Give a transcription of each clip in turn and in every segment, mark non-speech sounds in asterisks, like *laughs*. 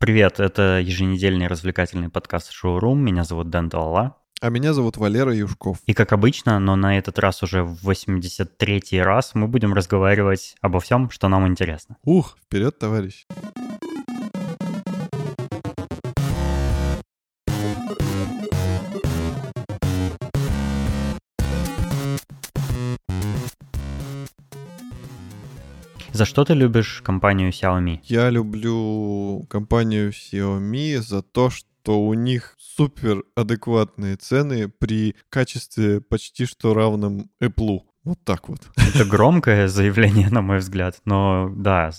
Привет, это еженедельный развлекательный подкаст «Шоурум». Меня зовут Дэн Талала. А меня зовут Валера Юшков. И как обычно, но на этот раз уже в 83-й раз мы будем разговаривать обо всем, что нам интересно. Ух, вперед, товарищ. За что ты любишь компанию Xiaomi? Я люблю компанию Xiaomi за то, что у них супер адекватные цены при качестве почти что равном Apple. Вот так вот. *laughs* Это громкое заявление, на мой взгляд, но да,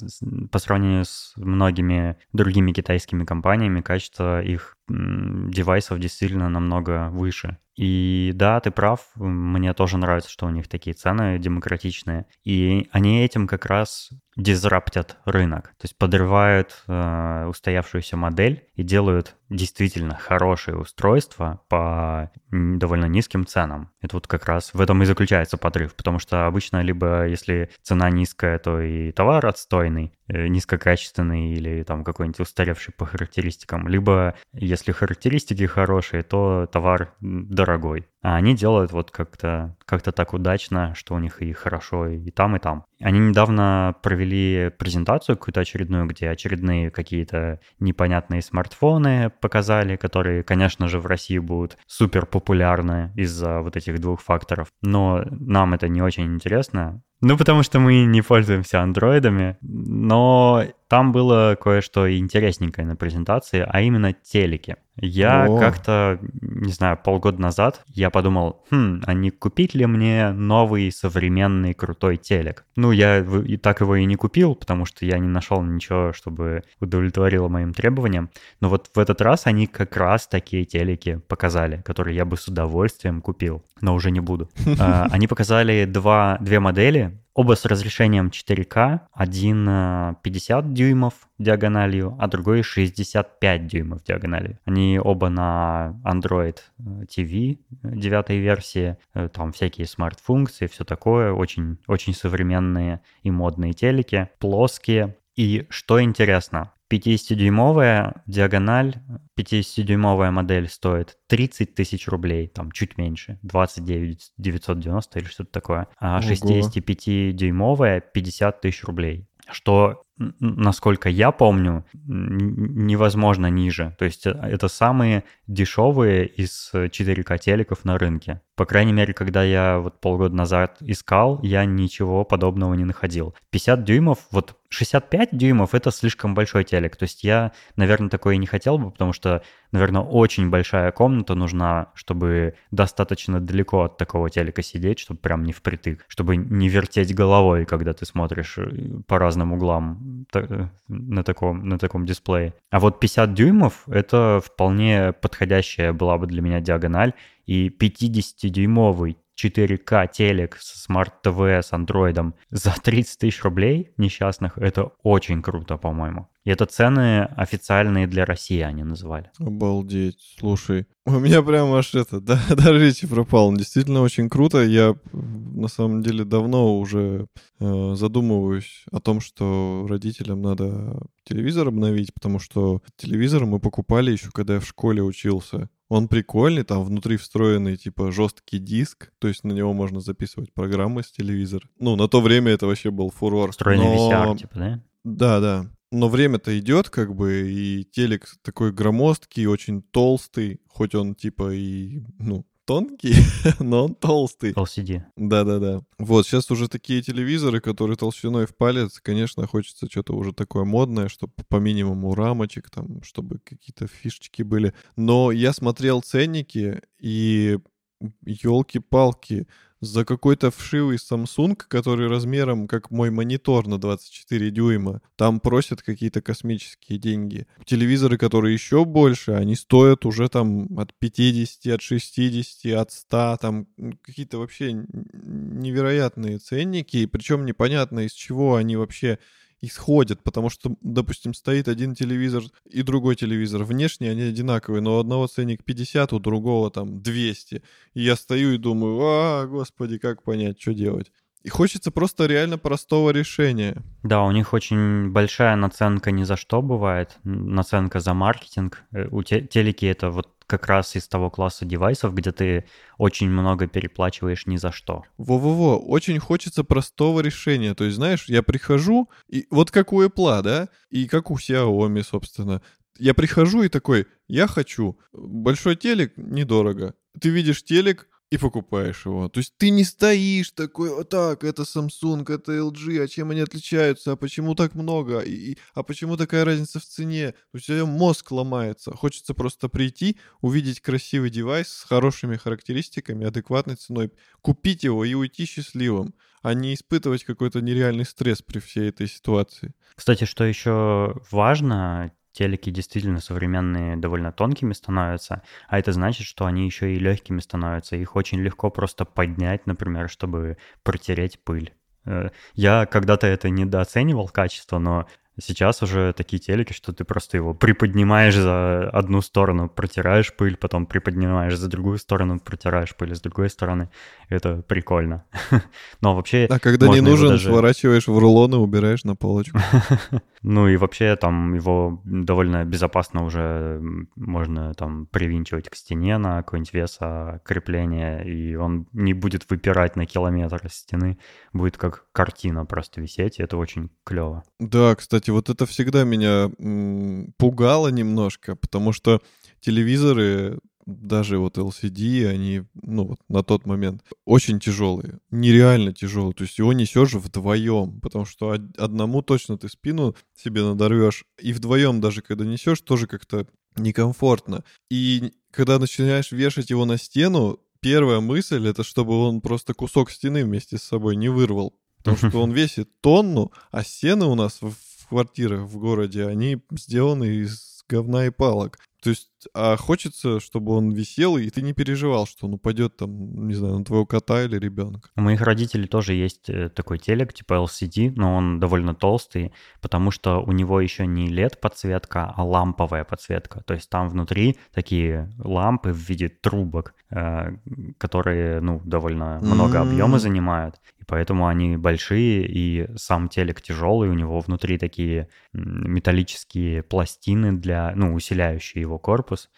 по сравнению с многими другими китайскими компаниями, качество их девайсов действительно намного выше. И да, ты прав, мне тоже нравится, что у них такие цены демократичные. И они этим как раз дизраптят рынок, то есть подрывают э, устоявшуюся модель и делают действительно хорошие устройства по довольно низким ценам. Это вот как раз в этом и заключается подрыв, потому что обычно либо если цена низкая, то и товар отстойный, низкокачественный или там какой-нибудь устаревший по характеристикам, либо если характеристики хорошие, то товар дорогой. А они делают вот как-то как так удачно, что у них и хорошо и там, и там. Они недавно провели презентацию какую-то очередную, где очередные какие-то непонятные смартфоны показали, которые, конечно же, в России будут супер популярны из-за вот этих двух факторов. Но нам это не очень интересно. Ну, потому что мы не пользуемся андроидами, но там было кое-что интересненькое на презентации, а именно телеки. Я О. как-то, не знаю, полгода назад я подумал, хм, а не купить ли мне новый современный крутой телек? Ну, я и так его и не купил, потому что я не нашел ничего, чтобы удовлетворило моим требованиям. Но вот в этот раз они как раз такие телеки показали, которые я бы с удовольствием купил, но уже не буду. *laughs* А, они показали два, две модели, Оба с разрешением 4К, один 50 дюймов диагональю, а другой 65 дюймов диагональю. Они оба на Android TV 9 версии, э, там всякие смарт-функции, все такое, очень, очень современные и модные телеки, плоские. И что интересно, 50-дюймовая диагональ, 50-дюймовая модель стоит 30 тысяч рублей, там чуть меньше, 29 990 или что-то такое. А 65-дюймовая 50 тысяч рублей. Что насколько я помню, невозможно ниже. То есть э, это самые дешевые из 4К телеков на рынке. По крайней мере, когда я вот полгода назад искал, я ничего подобного не находил. 50 дюймов, вот 65 дюймов — это слишком большой телек. То есть я, наверное, такое не хотел бы, потому что, наверное, очень большая комната нужна, чтобы достаточно далеко от такого телека сидеть, чтобы прям не впритык, чтобы не вертеть головой, когда ты смотришь э, по разным углам на таком, на таком дисплее. А вот 50 дюймов — это вполне подходящая была бы для меня диагональ. И 50-дюймовый 4К телек с Smart TV с андроидом за 30 тысяч рублей несчастных, это очень круто, по-моему. И это цены официальные для России они называли. Обалдеть. Слушай, у меня прям аж это, да, *laughs* даже речи пропал. Действительно очень круто. Я на самом деле давно уже э, задумываюсь о том, что родителям надо телевизор обновить, потому что телевизор мы покупали еще, когда я в школе учился. Он прикольный, там внутри встроенный, типа, жесткий диск, то есть на него можно записывать программы с телевизора. Ну, на то время это вообще был фурор. Встроенный Но... VCR, типа, да? Да, да. Но время-то идет, как бы, и телек такой громоздкий, очень толстый, хоть он типа и, ну, тонкий, *laughs* но он толстый. LCD. Да-да-да. Вот, сейчас уже такие телевизоры, которые толщиной в палец, конечно, хочется что-то уже такое модное, чтобы по минимуму рамочек, там, чтобы какие-то фишечки были. Но я смотрел ценники, и елки-палки, за какой-то вшивый Samsung, который размером как мой монитор на 24 дюйма, там просят какие-то космические деньги. Телевизоры, которые еще больше, они стоят уже там от 50, от 60, от 100, там какие-то вообще невероятные ценники, и причем непонятно из чего они вообще исходят, потому что, допустим, стоит один телевизор и другой телевизор. Внешне они одинаковые, но у одного ценник 50, у другого там 200. И я стою и думаю, а, господи, как понять, что делать? И хочется просто реально простого решения. Да, у них очень большая наценка ни за что бывает, наценка за маркетинг. Э, у те, телеки это вот как раз из того класса девайсов, где ты очень много переплачиваешь ни за что. Во-во-во, очень хочется простого решения. То есть, знаешь, я прихожу, и вот как у Apple, да, и как у Xiaomi, собственно. Я прихожу и такой, я хочу большой телек, недорого. Ты видишь телек, и покупаешь его. То есть ты не стоишь такой, вот так, это Samsung, это LG, а чем они отличаются, а почему так много, и, а почему такая разница в цене? У тебя мозг ломается. Хочется просто прийти, увидеть красивый девайс с хорошими характеристиками, адекватной ценой, купить его и уйти счастливым, а не испытывать какой-то нереальный стресс при всей этой ситуации. Кстати, что еще важно, телеки действительно современные довольно тонкими становятся, а это значит, что они еще и легкими становятся. Их очень легко просто поднять, например, чтобы протереть пыль. Э, я когда-то это недооценивал качество, но Сейчас уже такие телеки, что ты просто его приподнимаешь за одну сторону, протираешь пыль, потом приподнимаешь за другую сторону, протираешь пыль с другой стороны. Это прикольно. *laughs* Но вообще... А когда не нужен, даже... сворачиваешь в рулон и убираешь на полочку. *laughs* Ну и вообще там его довольно безопасно уже можно там привинчивать к стене на какой-нибудь весокрепление, и он не будет выпирать на километр стены, будет как картина просто висеть, и это очень клево. Да, кстати, вот это всегда меня м, пугало немножко, потому что телевизоры, даже вот LCD, они, ну вот на тот момент, очень тяжелые, нереально тяжелые. То есть его несешь вдвоем, потому что одному точно ты спину себе надорвешь, и вдвоем даже когда несешь, тоже как-то некомфортно. И когда начинаешь вешать его на стену, первая мысль это чтобы он просто кусок стены вместе с собой не вырвал. Потому что он *laughs* весит тонну, а стены у нас в квартирах в городе, они сделаны из говна и палок. То есть, а хочется, чтобы он висел, и ты не переживал, что он упадет там, не знаю, на твоего кота или ребенка. У моих родителей тоже есть э, такой телек, типа LCD, но он довольно толстый, потому что у него еще не LED-подсветка, а ламповая подсветка. То есть там внутри такие лампы в виде трубок, э, которые, ну, довольно много mm-hmm. объема занимают поэтому они большие, и сам телек тяжелый, у него внутри такие металлические пластины для, ну, усиляющие его корпус,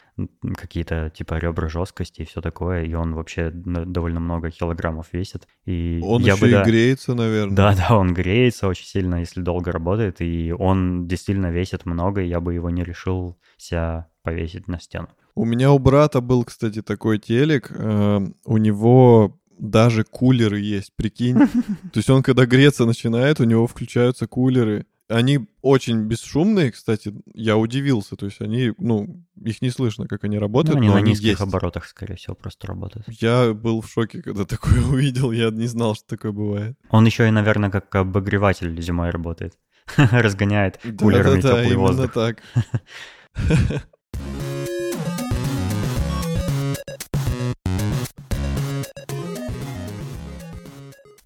какие-то типа ребра жесткости и все такое, и он вообще довольно много килограммов весит. И он я еще бы, и да, греется, наверное. Да, *laughs* да, он греется очень сильно, если долго работает, и он действительно весит много, и я бы его не решил себя повесить на стену. У меня у брата был, кстати, такой телек. Э, у него даже кулеры есть, прикинь. *laughs* То есть он, когда греться начинает, у него включаются кулеры. Они очень бесшумные, кстати, я удивился. То есть они, ну, их не слышно, как они работают. Ну, они на они низких есть. оборотах, скорее всего, просто работают. Я был в шоке, когда *laughs* такое увидел. Я не знал, что такое бывает. Он еще и, наверное, как обогреватель зимой работает. *laughs* Разгоняет кулерами да, да, теплый да, воздух. так. *laughs*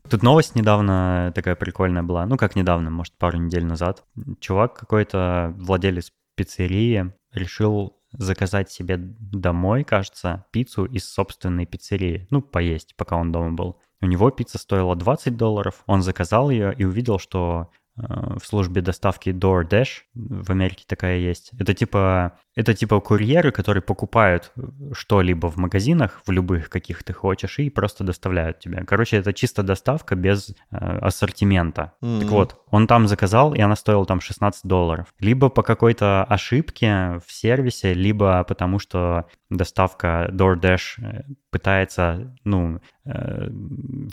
Тут новость недавно такая прикольная была, ну как недавно, может пару недель назад. Чувак какой-то, владелец пиццерии, решил заказать себе домой, кажется, пиццу из собственной пиццерии. Ну, поесть, пока он дома был. У него пицца стоила 20 долларов, он заказал ее и увидел, что Э, в службе доставки DoorDash, в Америке такая есть. Это типа, это типа курьеры, которые покупают что-либо в магазинах, в любых, каких ты хочешь, и просто доставляют тебе. Короче, это чисто доставка без э, ассортимента. Mm-hmm. Так вот, он там заказал, и она стоила там 16 долларов. Либо по какой-то ошибке в сервисе, либо потому что доставка DoorDash э, пытается, ну, э,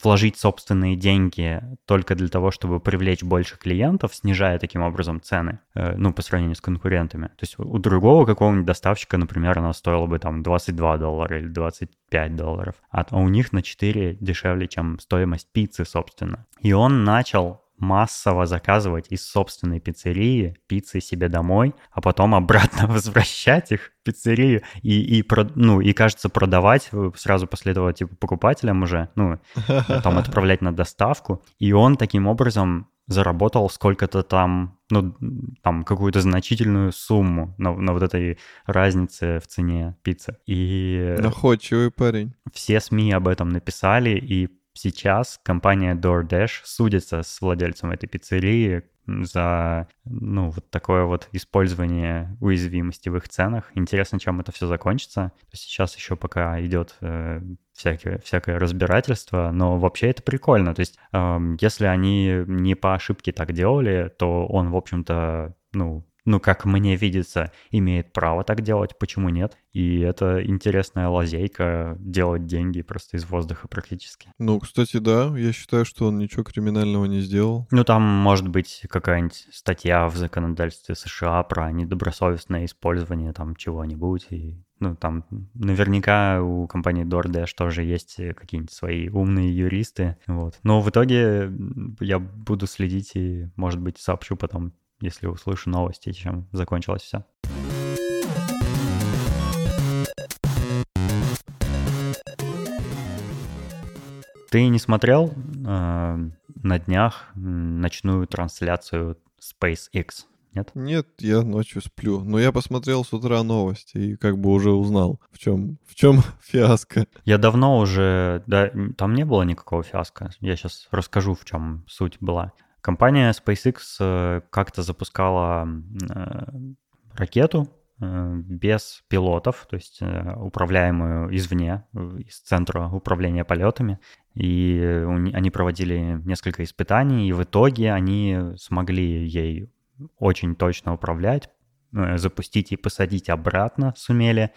вложить собственные деньги только для того, чтобы привлечь больше клиентов, снижая таким образом цены, э, ну, по сравнению с конкурентами. То есть у другого какого-нибудь доставщика, например, она стоила бы там 22 доллара или 25 долларов, а у них на 4 дешевле, чем стоимость пиццы, собственно. И он начал массово заказывать из собственной пиццерии пиццы себе домой, а потом обратно *laughs* возвращать их в пиццерию и, и, ну, и кажется, продавать э, сразу после этого типа покупателям уже, ну, там *laughs* отправлять на доставку. И он таким образом заработал сколько-то там, ну, там какую-то значительную сумму на, на вот этой разнице в цене пиццы. И... Находчивый парень. Все СМИ об этом написали, и сейчас компания DoorDash судится с владельцем этой пиццерии за ну, вот такое вот использование уязвимости в их ценах. Интересно, чем это все закончится. Сейчас еще пока идет э, всякое, всякое разбирательство, но вообще это прикольно. То есть э, если они не по ошибке так делали, то он, в общем-то, ну, ну, как мне видится, имеет право так делать, почему нет? И это интересная лазейка делать деньги просто из воздуха практически. Ну, кстати, да, я считаю, что он ничего криминального не сделал. Ну, там может быть какая-нибудь статья в законодательстве США про недобросовестное использование там чего-нибудь, и ну, там наверняка у компании DoorDash тоже есть какие-нибудь свои умные юристы, вот. Но в итоге я буду следить и, может быть, сообщу потом если услышу новости, чем закончилось все. Ты не смотрел э, на днях ночную трансляцию SpaceX? Нет? Нет, я ночью сплю. Но я посмотрел с утра новости и как бы уже узнал, в чем, в чем *laughs* фиаско. Я давно уже... Да, там не было никакого фиаско. Я сейчас расскажу, в чем суть была. Компания SpaceX э, как-то запускала э, ракету э, без пилотов, то есть управляемую извне, из центра управления полетами. И они проводили несколько испытаний, и в итоге они смогли ей очень точно управлять, запустить и посадить обратно сумели.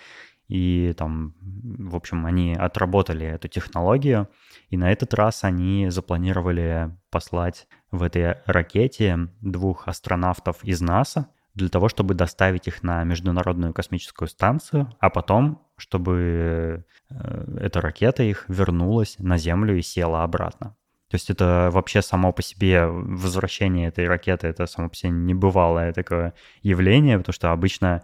И там, в общем, они отработали эту технологию, и на этот раз они запланировали послать в этой ракете двух астронавтов из НАСА для того, чтобы доставить их на Международную космическую станцию, а потом, чтобы э, эта ракета их вернулась на Землю и села обратно. То есть это вообще само по себе возвращение этой ракеты, это само по себе небывалое такое явление, потому что обычно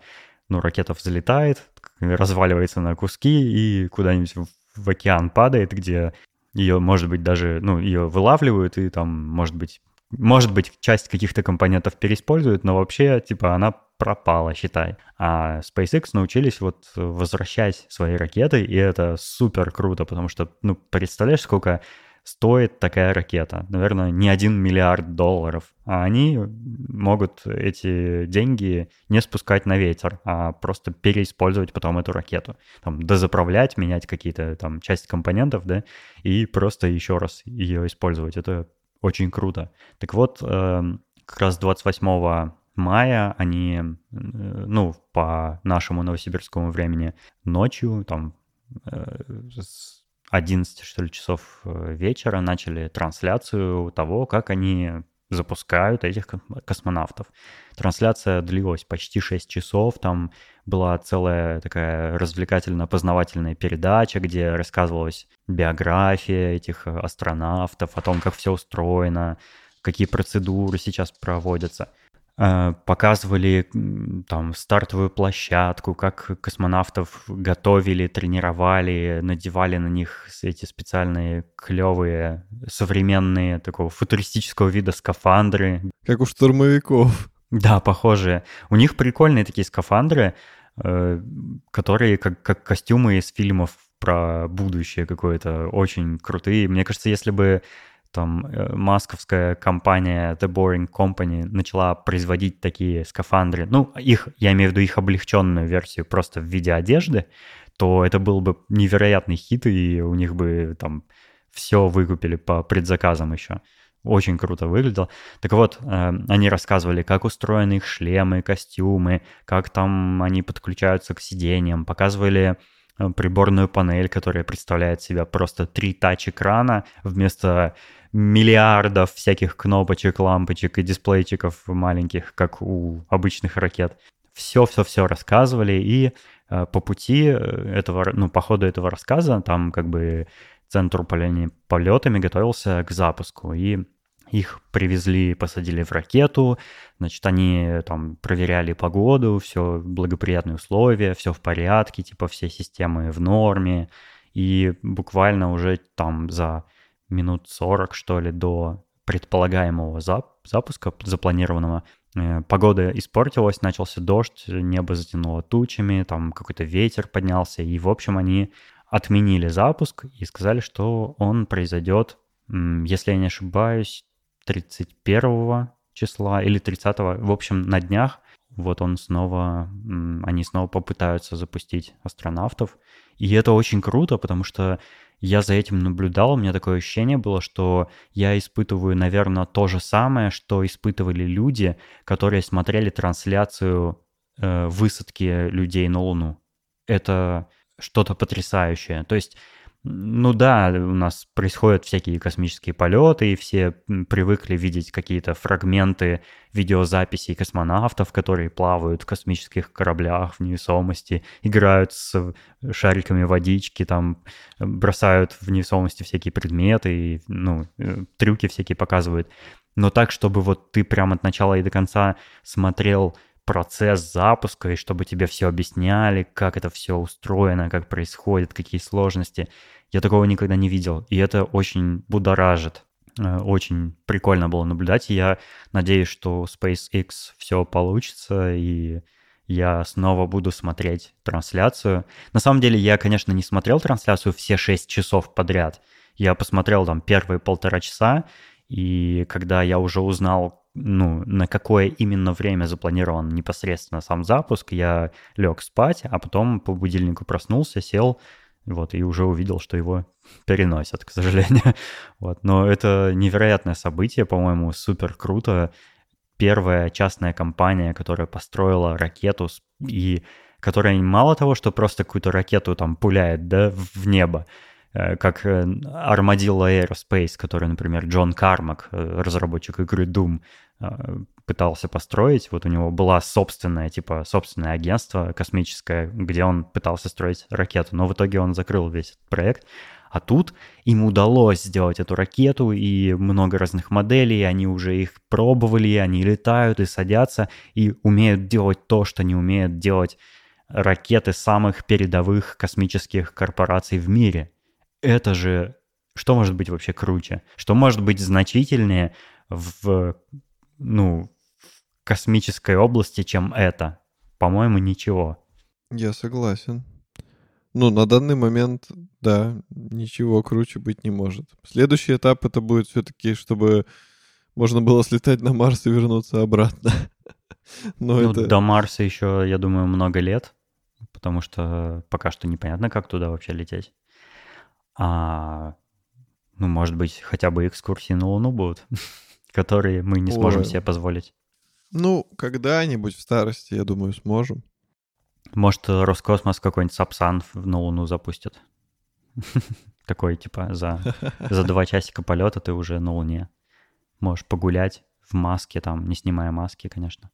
ну, ракета взлетает, разваливается на куски и куда-нибудь в океан падает, где ее, может быть, даже, ну, ее вылавливают и там, может быть, может быть, часть каких-то компонентов переиспользуют, но вообще, типа, она пропала, считай. А SpaceX научились вот возвращать свои ракеты, и это супер круто, потому что, ну, представляешь, сколько стоит такая ракета. Наверное, не один миллиард долларов. А они могут эти деньги не спускать на ветер, а просто переиспользовать потом эту ракету. Там дозаправлять, менять какие-то там части компонентов, да, и просто еще раз ее использовать. Это очень круто. Так вот, эм, как раз 28 мая они, э, ну, по нашему новосибирскому времени ночью, там, э, 11, что ли, часов э, вечера начали трансляцию того, как они запускают этих космонавтов. Трансляция длилась почти 6 часов, там была целая такая развлекательно-познавательная передача, где рассказывалась биография этих астронавтов, о том, как все устроено, какие процедуры сейчас проводятся – Э, показывали там стартовую площадку, как космонавтов готовили, тренировали, надевали на них эти специальные клевые современные такого футуристического вида скафандры. Как у штурмовиков. Да, похожие. У них прикольные такие скафандры, э, которые как, как костюмы из фильмов про будущее какое-то, очень крутые. Мне кажется, если бы там э, масковская компания The Boring Company начала производить такие скафандры, ну, их, я имею в виду их облегченную версию просто в виде одежды, то это был бы невероятный хит, и у них бы там все выкупили по предзаказам еще. Очень круто выглядело. Так вот, э, они рассказывали, как устроены их шлемы, костюмы, как там они подключаются к сиденьям, показывали э, приборную панель, которая представляет себя просто три тач-экрана вместо миллиардов всяких кнопочек, лампочек и дисплейчиков маленьких, как у обычных ракет. Все-все-все рассказывали, и э, по пути э, этого, ну, по ходу этого рассказа, там как бы центр управления полетами готовился к запуску, и их привезли, посадили в ракету, значит, они там проверяли погоду, все благоприятные условия, все в порядке, типа все системы в норме, и буквально уже там за минут 40, что ли, до предполагаемого зап запуска запланированного. Э, погода испортилась, начался дождь, небо затянуло тучами, там какой-то ветер поднялся, и, в общем, они отменили запуск и сказали, что он произойдет, если я не ошибаюсь, 31 числа или 30, в общем, на днях. Вот он снова, они снова попытаются запустить астронавтов. И это очень круто, потому что я за этим наблюдал, у меня такое ощущение было, что я испытываю, наверное, то же самое, что испытывали люди, которые смотрели трансляцию э, высадки людей на Луну. Это что-то потрясающее. То есть ну да, у нас происходят всякие космические полеты, и все привыкли видеть какие-то фрагменты видеозаписей космонавтов, которые плавают в космических кораблях в невесомости, играют с шариками водички, там бросают в невесомости всякие предметы, и, ну, э, трюки всякие показывают. Но так, чтобы вот ты прямо от начала и до конца смотрел процесс запуска, и чтобы тебе все объясняли, как это все устроено, как происходит, какие сложности. Я такого никогда не видел, и это очень будоражит. Э, очень прикольно было наблюдать, я надеюсь, что SpaceX все получится, и я снова буду смотреть трансляцию. На самом деле, я, конечно, не смотрел трансляцию все 6 часов подряд. Я посмотрел там первые полтора часа, и когда я уже узнал, ну, на какое именно время запланирован непосредственно сам запуск, я лег спать, а потом по будильнику проснулся, сел, вот, и уже увидел, что его *laughs* переносят, к сожалению. *laughs* Вот, но это невероятное событие, по-моему, супер круто. Первая частная компания, которая построила ракету и которая мало того, что просто какую-то ракету там пуляет, да, в небо, как э, Armadillo Aerospace, который, например, Джон Кармак, э, разработчик игры Doom, пытался построить. Вот у него была собственное, типа, собственное агентство космическое, где он пытался строить ракету, но в итоге он закрыл весь этот проект. А тут им удалось сделать эту ракету, и много разных моделей, они уже их пробовали, они летают и садятся, и умеют делать то, что не умеют делать ракеты самых передовых космических корпораций в мире это же... Что может быть вообще круче? Что может быть значительнее в, ну, в космической области, чем это? По-моему, ничего. Я согласен. Ну, на данный момент, да, ничего круче быть не может. Следующий этап это будет все-таки, чтобы можно было слетать на Марс и вернуться обратно. *laughs* Но ну, это... До Марса еще, я думаю, много лет, потому что пока что непонятно, как туда вообще лететь. А, ну, может быть, хотя бы экскурсии на Луну будут, *laughs* которые мы не сможем Ой. себе позволить. Ну, когда-нибудь в старости, я думаю, сможем. Может, Роскосмос какой-нибудь Сапсан на Луну запустит. *laughs* Такой, типа, за, за *laughs* два часика полета ты уже на Луне. Можешь погулять в маске, там, не снимая маски, конечно.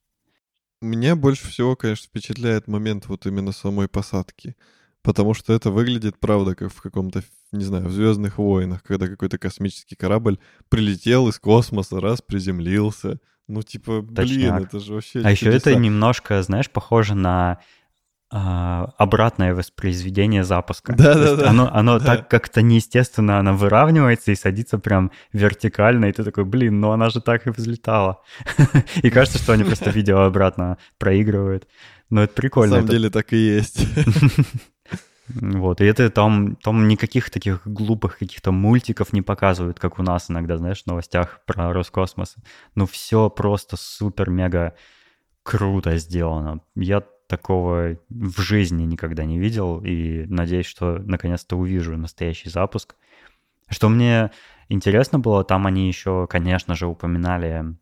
Меня больше всего, конечно, впечатляет момент вот именно самой посадки. Потому что это выглядит, правда, как в каком-то, не знаю, в Звездных войнах, когда какой-то космический корабль прилетел из космоса, раз приземлился. Ну, типа, блин, Точняк. это же вообще. А еще это немножко, знаешь, похоже на а, обратное воспроизведение запуска. Да, да, да. Оно, оно да. так как-то неестественно, оно выравнивается и садится прям вертикально, и ты такой, блин, ну она же так и взлетала. *laughs* И кажется, что они просто *laughs* видео обратно проигрывают. Но это прикольно. На самом деле так и есть. *laughs* Вот, и это там, там никаких таких глупых каких-то мультиков не показывают, как у нас иногда, знаешь, в новостях про Роскосмос. Ну, все просто супер-мега круто сделано. Я такого в жизни никогда не видел, и надеюсь, что наконец-то увижу настоящий запуск. Что мне интересно было, там они еще, конечно же, упоминали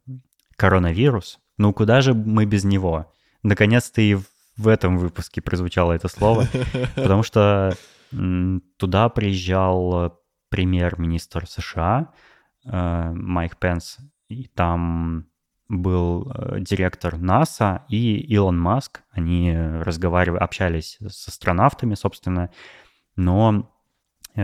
коронавирус. Ну, куда же мы без него? Наконец-то и в этом выпуске прозвучало это слово, *laughs* потому что туда приезжал премьер-министр США э, Майк Пенс, и там был э, директор НАСА и Илон Маск. Они разговаривали, общались с астронавтами, собственно, но Э,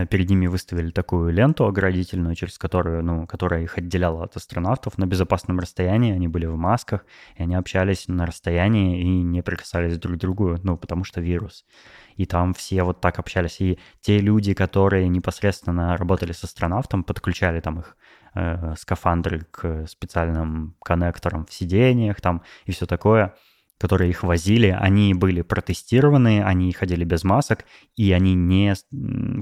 перед ними выставили такую ленту оградительную, через которую, ну, которая их отделяла от астронавтов на безопасном расстоянии. Они были в масках, и они общались на расстоянии и не прикасались друг к другу, ну, потому что вирус. И там все вот так общались. И те люди, которые непосредственно работали с астронавтом, подключали там их э, скафандры к специальным коннекторам в сидениях там и все такое. Которые их возили, они были протестированы, они ходили без масок, и они не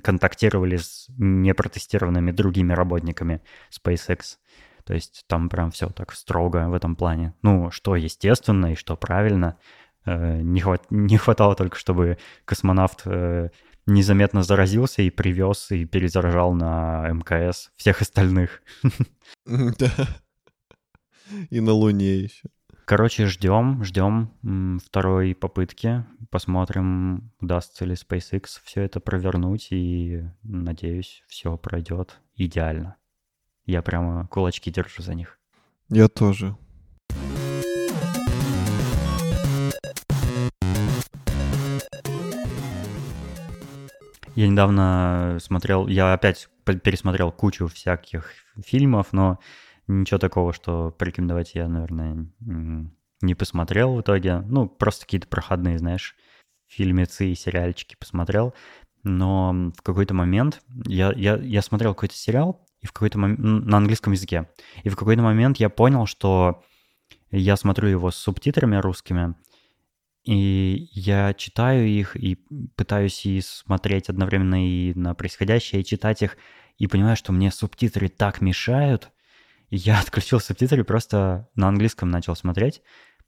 контактировали с непротестированными другими работниками SpaceX. То есть там прям все так строго в этом плане. Ну, что естественно и что правильно. Э, не, хват... не хватало только, чтобы космонавт э, незаметно заразился и привез и перезаражал на МКС всех остальных. *laughs* Да. И на Луне еще. Короче, ждем, ждем второй попытки. Посмотрим, удастся ли SpaceX все это провернуть. И надеюсь, все пройдет идеально. Я прямо кулачки держу за них. Я тоже. Я недавно смотрел, я опять пересмотрел кучу всяких фильмов, но Ничего такого, что порекомендовать я, наверное, не посмотрел в итоге. Ну, просто какие-то проходные, знаешь, фильмецы и сериальчики посмотрел. Но в какой-то момент я, я, я смотрел какой-то сериал и в какой-то момент на английском языке. И в какой-то момент я понял, что я смотрю его с субтитрами русскими, и я читаю их и пытаюсь и смотреть одновременно и на происходящее, и читать их, и понимаю, что мне субтитры так мешают, я отключил субтитры просто на английском начал смотреть.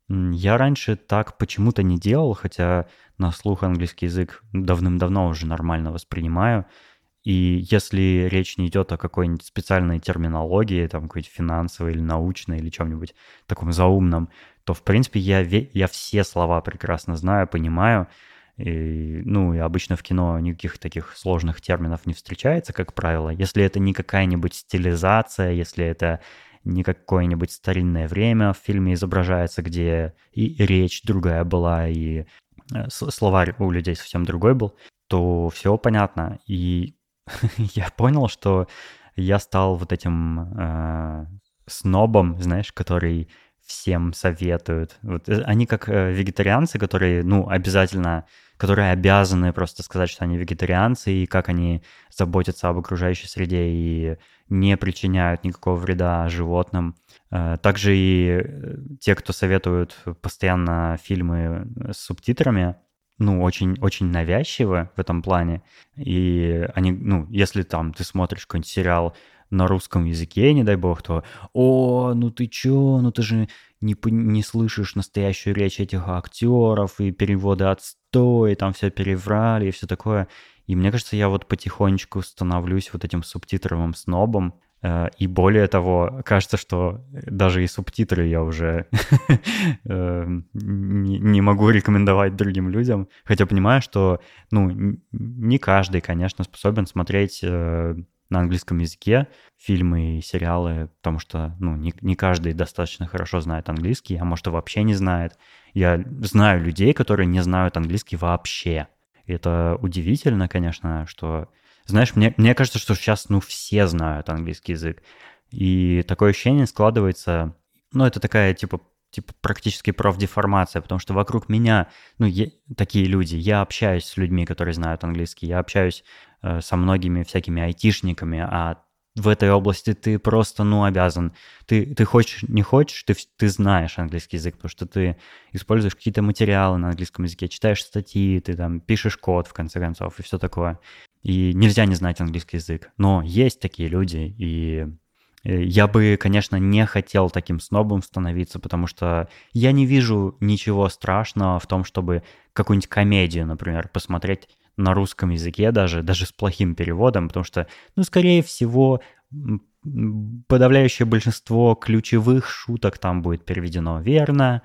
Я раньше так почему-то не делал, хотя на слух английский язык давным-давно уже нормально воспринимаю. И если речь не идет о какой-нибудь специальной терминологии, там какой-то финансовой или научной или чем-нибудь таком заумном, то, в принципе, я, я все слова прекрасно знаю, понимаю. И, ну, и обычно в кино никаких таких сложных терминов не встречается, как правило. Если это не какая-нибудь стилизация, если это не какое-нибудь старинное время в фильме изображается, где и речь другая была, и э, словарь у людей совсем другой был, то все понятно. И *laughs* я понял, что я стал вот этим э, снобом, знаешь, который всем советуют. Вот э, они как э, вегетарианцы, которые, ну, обязательно, которые обязаны просто сказать, что они вегетарианцы, и как они заботятся об окружающей среде и не причиняют никакого вреда животным. Э, также и те, кто советуют постоянно фильмы с субтитрами, ну, очень, очень навязчивы в этом плане. И они, ну, если там ты смотришь какой-нибудь сериал на русском языке, не дай бог, то «О, ну ты чё, ну ты же не, не слышишь настоящую речь этих актеров, и переводы отстой, и там все переврали, и все такое». И мне кажется, я вот потихонечку становлюсь вот этим субтитровым снобом, э, и более того, кажется, что даже и субтитры я уже *laughs* э, не могу рекомендовать другим людям. Хотя понимаю, что ну, не каждый, конечно, способен смотреть э, на английском языке фильмы и сериалы, потому что, ну, не, не каждый достаточно хорошо знает английский, а может и вообще не знает. Я знаю людей, которые не знают английский вообще. И это удивительно, конечно, что... Знаешь, мне, мне кажется, что сейчас, ну, все знают английский язык. И такое ощущение складывается... Ну, это такая, типа, типа практически профдеформация, потому что вокруг меня, ну, е- такие люди, я общаюсь с людьми, которые знают английский, я общаюсь э, со многими всякими айтишниками, а в этой области ты просто, ну, обязан. Ты, ты хочешь, не хочешь, ты, ты знаешь английский язык, потому что ты используешь какие-то материалы на английском языке, читаешь статьи, ты там пишешь код, в конце концов, и все такое. И нельзя не знать английский язык. Но есть такие люди, и я бы, конечно, не хотел таким снобом становиться, потому что я не вижу ничего страшного в том, чтобы какую-нибудь комедию, например, посмотреть на русском языке даже, даже с плохим переводом, потому что, ну, скорее всего, подавляющее большинство ключевых шуток там будет переведено верно,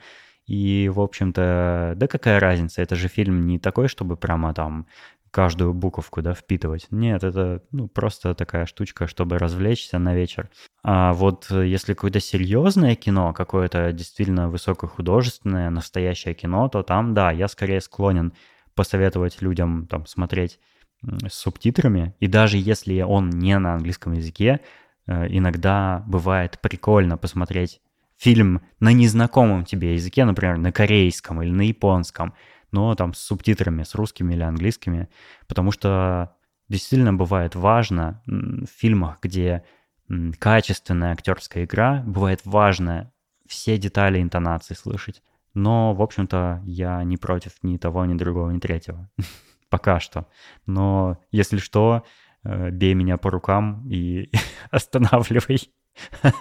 и, в общем-то, да какая разница, это же фильм не такой, чтобы прямо там каждую буковку, да, впитывать. Нет, это ну, просто такая штучка, чтобы развлечься на вечер. А вот э, если какое-то серьезное кино, какое-то действительно высокохудожественное, настоящее кино, то там, да, я скорее склонен посоветовать людям там смотреть с субтитрами. И даже если он не на английском языке, э, иногда бывает прикольно посмотреть фильм на незнакомом тебе языке, например, на корейском или на японском, но там с субтитрами, с русскими или английскими, потому что действительно бывает важно в фильмах, где качественная актерская игра, бывает важно все детали интонации слышать. Но, в общем-то, я не против ни того, ни другого, ни третьего. *laughs* Пока что. Но, если что, э, бей меня по рукам и *laughs* останавливай. *laughs*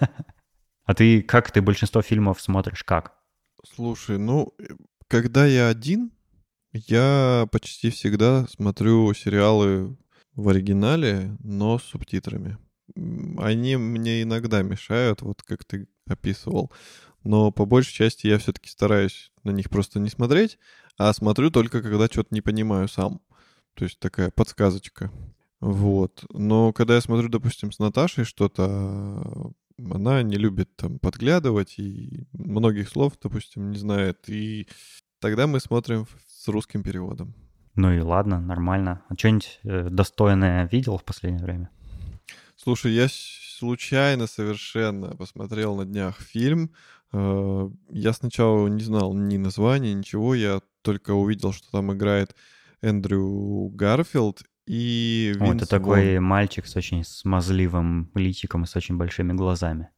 А ты как ты большинство фильмов смотришь как? Слушай, ну, э, когда я один, я почти всегда смотрю сериалы в оригинале, но с субтитрами. Они мне иногда мешают, вот как ты описывал. Но по большей части я все-таки стараюсь на них просто не смотреть, а смотрю только когда что-то не понимаю сам. То есть такая подсказочка. Вот. Но когда я смотрю, допустим, с Наташей что-то, она не любит там подглядывать и многих слов, допустим, не знает. И тогда мы смотрим с русским переводом. Ну и ладно, нормально. А что-нибудь э, достойное видел в последнее время? Слушай, я случайно совершенно посмотрел на днях фильм. Э, я сначала не знал ни названия, ничего. Я только увидел, что там играет Эндрю Гарфилд и О, это такой Вон. мальчик с очень смазливым личиком и с очень большими глазами.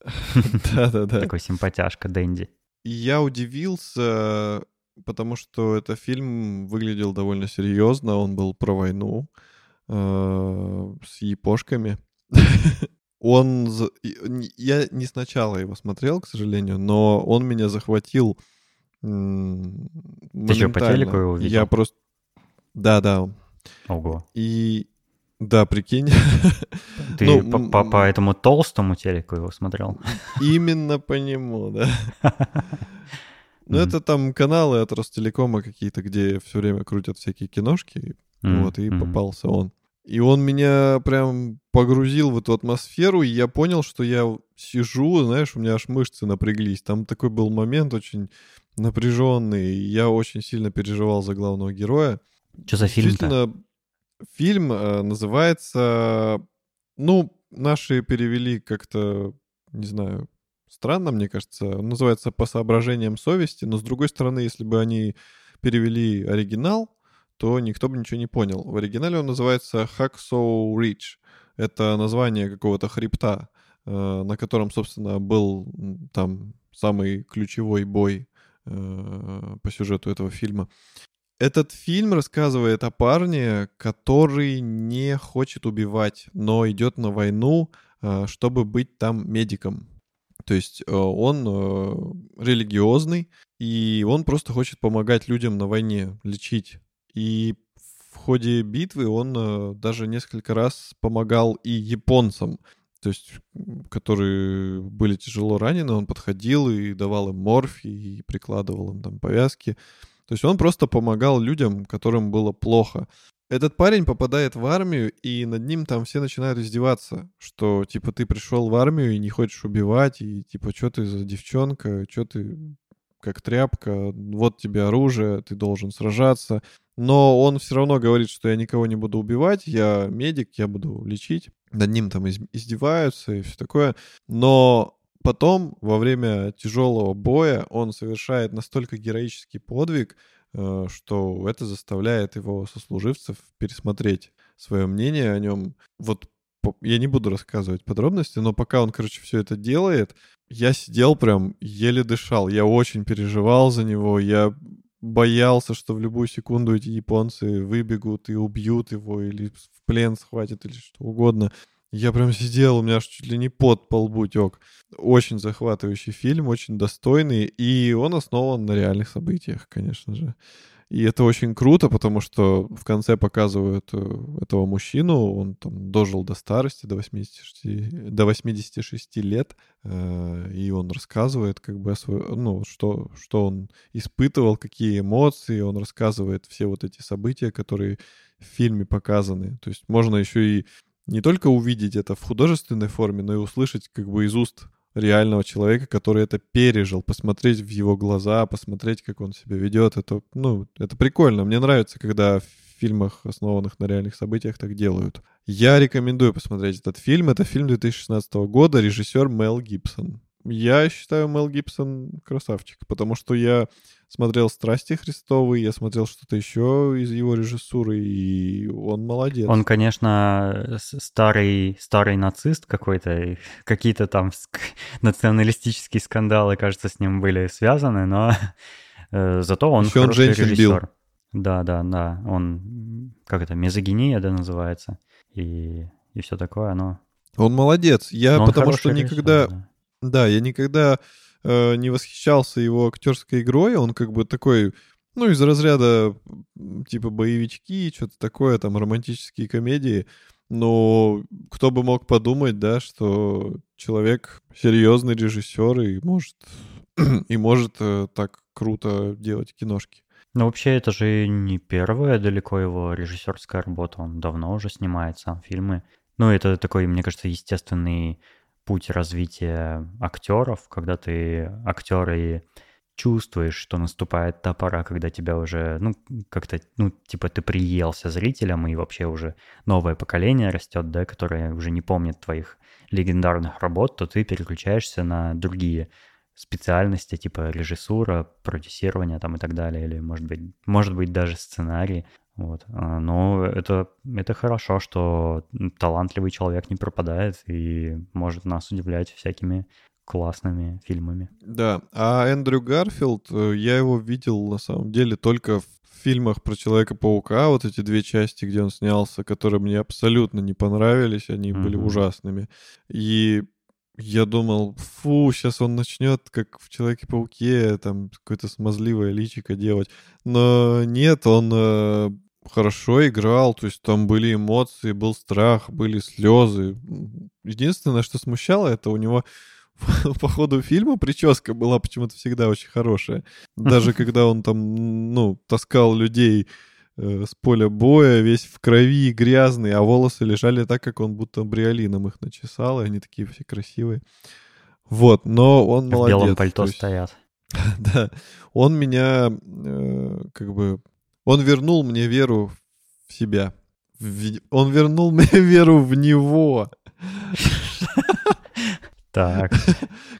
*laughs* Да-да-да. Такой симпатяшка Дэнди. Я удивился, потому что этот фильм выглядел довольно серьезно. Он был про войну э, с япошками. *laughs* Он... Я не сначала его смотрел, к сожалению, но он меня захватил Ты что, по телеку его видел? Я просто... Да, да. Ого. И да, прикинь. Ты ну, по, по, этому толстому телеку его смотрел? Именно по нему, да. *laughs* Ну, это там каналы от Ростелекома какие-то, где все время крутят всякие киношки. Вот, и попался он. И он меня прям погрузил в эту атмосферу, и я понял, что я сижу, знаешь, у меня аж мышцы напряглись. Там такой был момент очень напряженный, и я очень сильно переживал за главного героя. Что за фильм-то? Фильм э, называется... Ну, наши перевели как-то, не знаю, странно, мне кажется. Он называется «По соображениям совести», но, с другой стороны, если бы они перевели оригинал, то никто бы ничего не понял. В оригинале он называется Hacksaw Ridge. Это название какого-то хребта, э, на котором, собственно, был там самый ключевой бой э, по сюжету этого фильма. Этот фильм рассказывает о парне, который не хочет убивать, но идет на войну, э, чтобы быть там медиком. То есть э, он э, религиозный, и он просто хочет помогать людям на войне, лечить. И в ходе битвы он даже несколько раз помогал и японцам, то есть, которые были тяжело ранены, он подходил и давал им морфий, и прикладывал им там повязки. То есть он просто помогал людям, которым было плохо. Этот парень попадает в армию, и над ним там все начинают издеваться, что, типа, ты пришел в армию и не хочешь убивать, и, типа, что ты за девчонка, что ты как тряпка, вот тебе оружие, ты должен сражаться. Но он все равно говорит, что я никого не буду убивать, я медик, я буду лечить. Над ним там издеваются и все такое. Но Потом, во время тяжелого боя, он совершает настолько героический подвиг, э, что это заставляет его сослуживцев пересмотреть свое мнение о нем. Вот я не буду рассказывать подробности, но пока он, короче, все это делает, я сидел прям, еле дышал. Я очень переживал за него. Я боялся, что в любую секунду эти японцы выбегут и убьют его, или в плен схватят, или что угодно. Я прям сидел, у меня аж чуть ли не под по тек. Очень захватывающий фильм, очень достойный, и он основан на реальных событиях, конечно же. И это очень круто, потому что в конце показывают э, этого мужчину, он там дожил до старости, до 86, до 86 лет, э, и он рассказывает как бы о своем, ну, что, что он испытывал, какие эмоции, он рассказывает все вот эти события, которые в фильме показаны. То есть можно еще и не только увидеть это в художественной форме, но и услышать как бы из уст реального человека, который это пережил, посмотреть в его глаза, посмотреть, как он себя ведет. Это, ну, это прикольно. Мне нравится, когда в фильмах, основанных на реальных событиях, так делают. Я рекомендую посмотреть этот фильм. Это фильм 2016 года, режиссер Мел Гибсон. Я считаю Мел Гибсон красавчик, потому что я смотрел «Страсти Христовы», я смотрел что-то еще из его режиссуры, и он молодец. Он, конечно, старый, старый нацист какой-то, какие-то там националистические скандалы, кажется, с ним были связаны, но э, зато он еще хороший он режиссер. Бил. Да, да, да. Он, как это, мезогиния, да, называется, и, и все такое, но... Он молодец. Я потому что никогда... Режиссер, да. Да, я никогда э, не восхищался его актерской игрой. Он как бы такой, ну, из разряда типа боевички, что-то такое, там, романтические комедии. Но кто бы мог подумать, да, что человек серьезный режиссер и может, *clears throat* и может э, так круто делать киношки. Ну, вообще, это же не первая далеко его режиссерская работа. Он давно уже снимает сам фильмы. Ну, это такой, мне кажется, естественный путь развития актеров, когда ты актер и чувствуешь, что наступает та пора, когда тебя уже, ну, как-то, ну, типа ты приелся зрителям, и вообще уже новое поколение растет, да, которое уже не помнит твоих легендарных работ, то ты переключаешься на другие специальности, типа режиссура, продюсирование там и так далее, или, может быть, может быть даже сценарий. Вот. А, но это, это хорошо, что талантливый человек не пропадает и может нас удивлять всякими классными фильмами. Да, а Эндрю Гарфилд, э, я его видел на самом деле только в фильмах про Человека-паука, вот эти две части, где он снялся, которые мне абсолютно не понравились, они mm-hmm. были ужасными. И я думал, фу, сейчас он начнет, как в Человеке-пауке, там какое-то смазливое личико делать. Но нет, он э, хорошо играл, то есть там были эмоции, был страх, были слезы. Единственное, что смущало, это у него *laughs* по ходу фильма прическа была почему-то всегда очень хорошая. Даже *laughs* когда он там, ну, таскал людей э, с поля боя, весь в крови, грязный, а волосы лежали так, как он будто бриолином их начесал, и они такие все красивые. Вот, но он в молодец. В белом пальто есть, стоят. *laughs* да, он меня э, как бы он вернул мне веру в себя. Он вернул мне *laughs* веру в него. Так.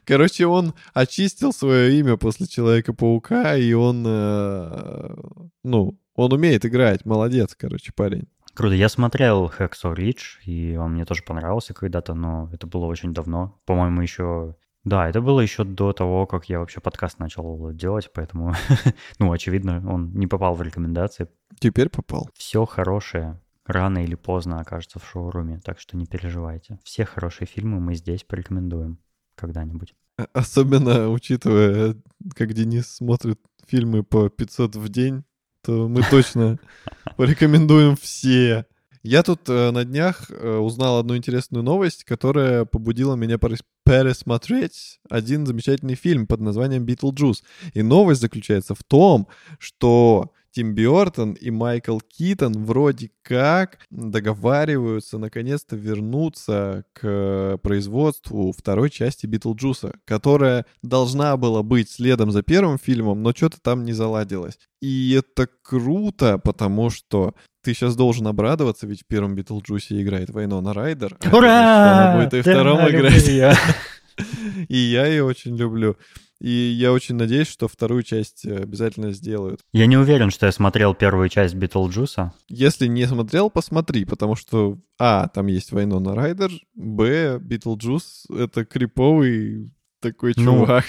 Короче, он очистил свое имя после Человека-паука, и он, э, ну, он умеет играть. Молодец, короче, парень. Круто. Я смотрел Hacksaw Ridge, и он мне тоже понравился когда-то, но это было очень давно. По-моему, еще да, это было еще до того, как я вообще подкаст начал делать, поэтому, *laughs* ну, очевидно, он не попал в рекомендации. Теперь попал. Все хорошее рано или поздно окажется в шоуруме, так что не переживайте. Все хорошие фильмы мы здесь порекомендуем когда-нибудь. Особенно учитывая, как Денис смотрит фильмы по 500 в день, то мы точно *laughs* порекомендуем все. Я тут э, на днях э, узнал одну интересную новость, которая побудила меня пересмотреть один замечательный фильм под названием «Битлджус». И новость заключается в том, что Тим Бёртон и Майкл Китон вроде как договариваются наконец-то вернуться к производству второй части Битлджуса, которая должна была быть следом за первым фильмом, но что-то там не заладилось. И это круто, потому что ты сейчас должен обрадоваться, ведь в первом Битлджусе играет Вайнона Райдер. А Ура! Она будет и втором играть. *laughs* *laughs* И я ее очень люблю. И я очень надеюсь, что вторую часть э, обязательно сделают. Я не уверен, что я смотрел первую часть Битлджуса. Если не смотрел, посмотри, потому что, а, там есть Вайнона Райдер, б, Битлджус — это криповый такой ну, чувак.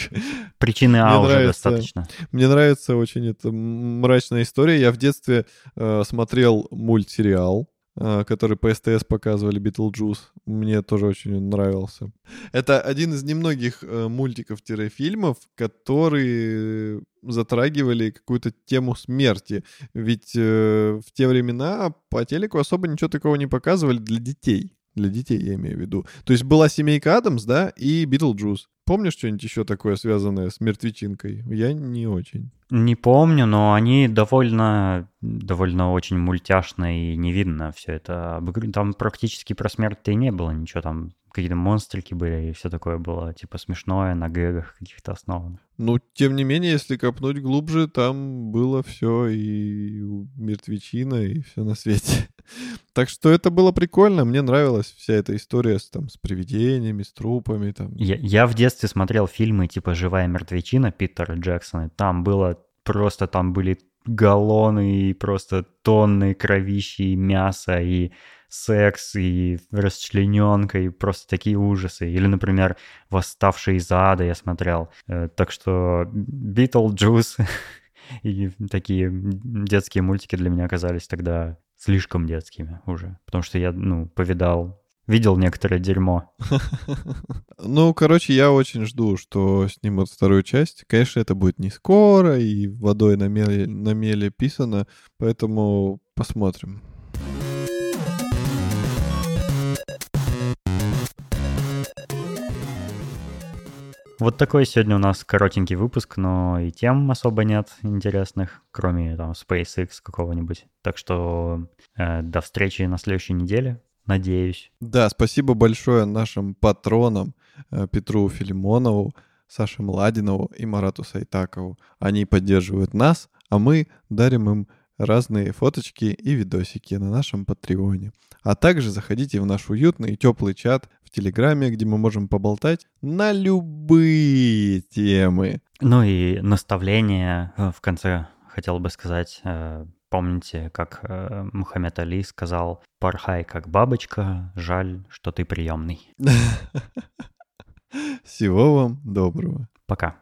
Причины А уже нравится, достаточно. Мне нравится очень эта мрачная история. Я в детстве э, смотрел мультсериал который по СТС показывали, Битлджус. Мне тоже очень нравился. Это один из немногих э, мультиков-фильмов, которые затрагивали какую-то тему смерти. Ведь э, в те времена по телеку особо ничего такого не показывали для детей. Для детей, я имею в виду. То есть была семейка Адамс, да, и Битлджус. Помнишь что-нибудь еще такое, связанное с мертвечинкой? Я не очень. Не помню, но они довольно, довольно очень мультяшно и не видно все это. Там практически про смерть-то и не было ничего, там какие-то монстрики были и все такое было, типа смешное, на гэгах каких-то основано. Ну, тем не менее, если копнуть глубже, там было все и мертвечина, и все на свете. Так что это было прикольно, мне нравилась вся эта история с, там, с привидениями, с трупами. Там. Я, я в детстве смотрел фильмы типа «Живая мертвечина» Питера Джексона. Там было просто, там были галлоны и просто тонны кровищи и мяса, и секс, и расчлененка, и просто такие ужасы. Или, например, «Восставший из ада» я смотрел. Э, так что «Битлджус» *laughs* и такие детские мультики для меня оказались тогда слишком детскими уже. Потому что я, ну, повидал видел некоторое дерьмо. *laughs* Ну, короче, я очень жду, что снимут вторую часть. Конечно, это будет не скоро и водой на меле, на меле писано, поэтому посмотрим. Вот такой сегодня у нас коротенький выпуск, но и тем особо нет интересных, кроме там SpaceX какого-нибудь. Так что э, до встречи на следующей неделе надеюсь. Да, спасибо большое нашим патронам э, Петру Филимонову, Саше Младинову и Марату Сайтакову. Они поддерживают нас, а мы дарим им разные фоточки и видосики на нашем Патреоне. А также заходите в наш уютный и теплый чат в Телеграме, где мы можем поболтать на любые темы. Ну и наставление э, в конце хотел бы сказать э, Помните, как э, Мухаммед Али сказал «Порхай, как бабочка, жаль, что ты приемный». *laughs* Всего вам доброго. Пока.